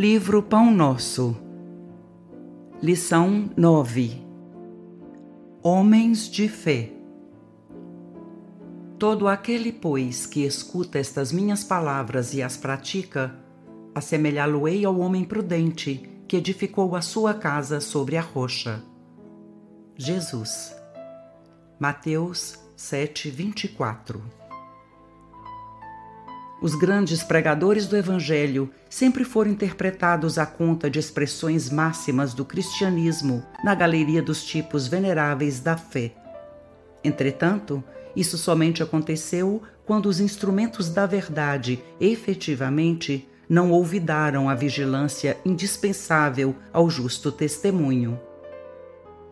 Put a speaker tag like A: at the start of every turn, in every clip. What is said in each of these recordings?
A: Livro Pão Nosso, Lição 9 Homens de Fé Todo aquele, pois, que escuta estas minhas palavras e as pratica, assemelhá-lo-ei ao homem prudente que edificou a sua casa sobre a rocha. Jesus. Mateus 7, 24 os grandes pregadores do Evangelho sempre foram interpretados à conta de expressões máximas do cristianismo na galeria dos tipos veneráveis da fé. Entretanto, isso somente aconteceu quando os instrumentos da verdade efetivamente não olvidaram a vigilância indispensável ao justo testemunho.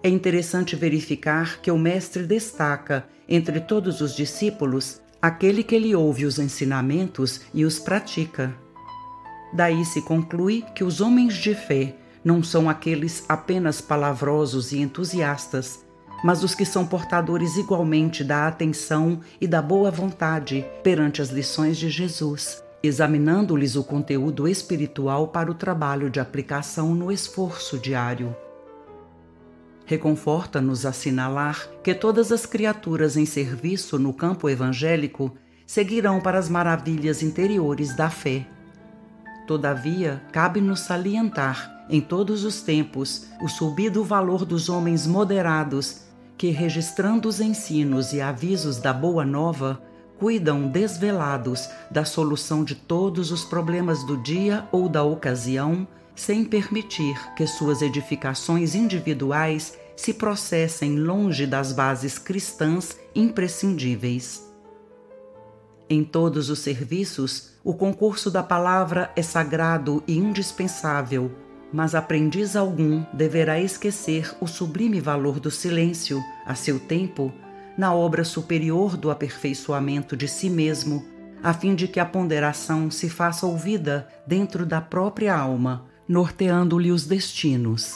A: É interessante verificar que o Mestre destaca, entre todos os discípulos, aquele que lhe ouve os ensinamentos e os pratica. Daí se conclui que os homens de fé não são aqueles apenas palavrosos e entusiastas, mas os que são portadores igualmente da atenção e da boa vontade perante as lições de Jesus, examinando-lhes o conteúdo espiritual para o trabalho de aplicação no esforço diário. Reconforta-nos assinalar que todas as criaturas em serviço no campo evangélico seguirão para as maravilhas interiores da fé. Todavia, cabe-nos salientar, em todos os tempos, o subido valor dos homens moderados que, registrando os ensinos e avisos da Boa Nova, cuidam desvelados da solução de todos os problemas do dia ou da ocasião sem permitir que suas edificações individuais se processem longe das bases cristãs imprescindíveis. Em todos os serviços, o concurso da palavra é sagrado e indispensável, mas aprendiz algum deverá esquecer o sublime valor do silêncio, a seu tempo, na obra superior do aperfeiçoamento de si mesmo, a fim de que a ponderação se faça ouvida dentro da própria alma, norteando-lhe os destinos.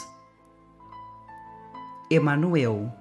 A: Emanuel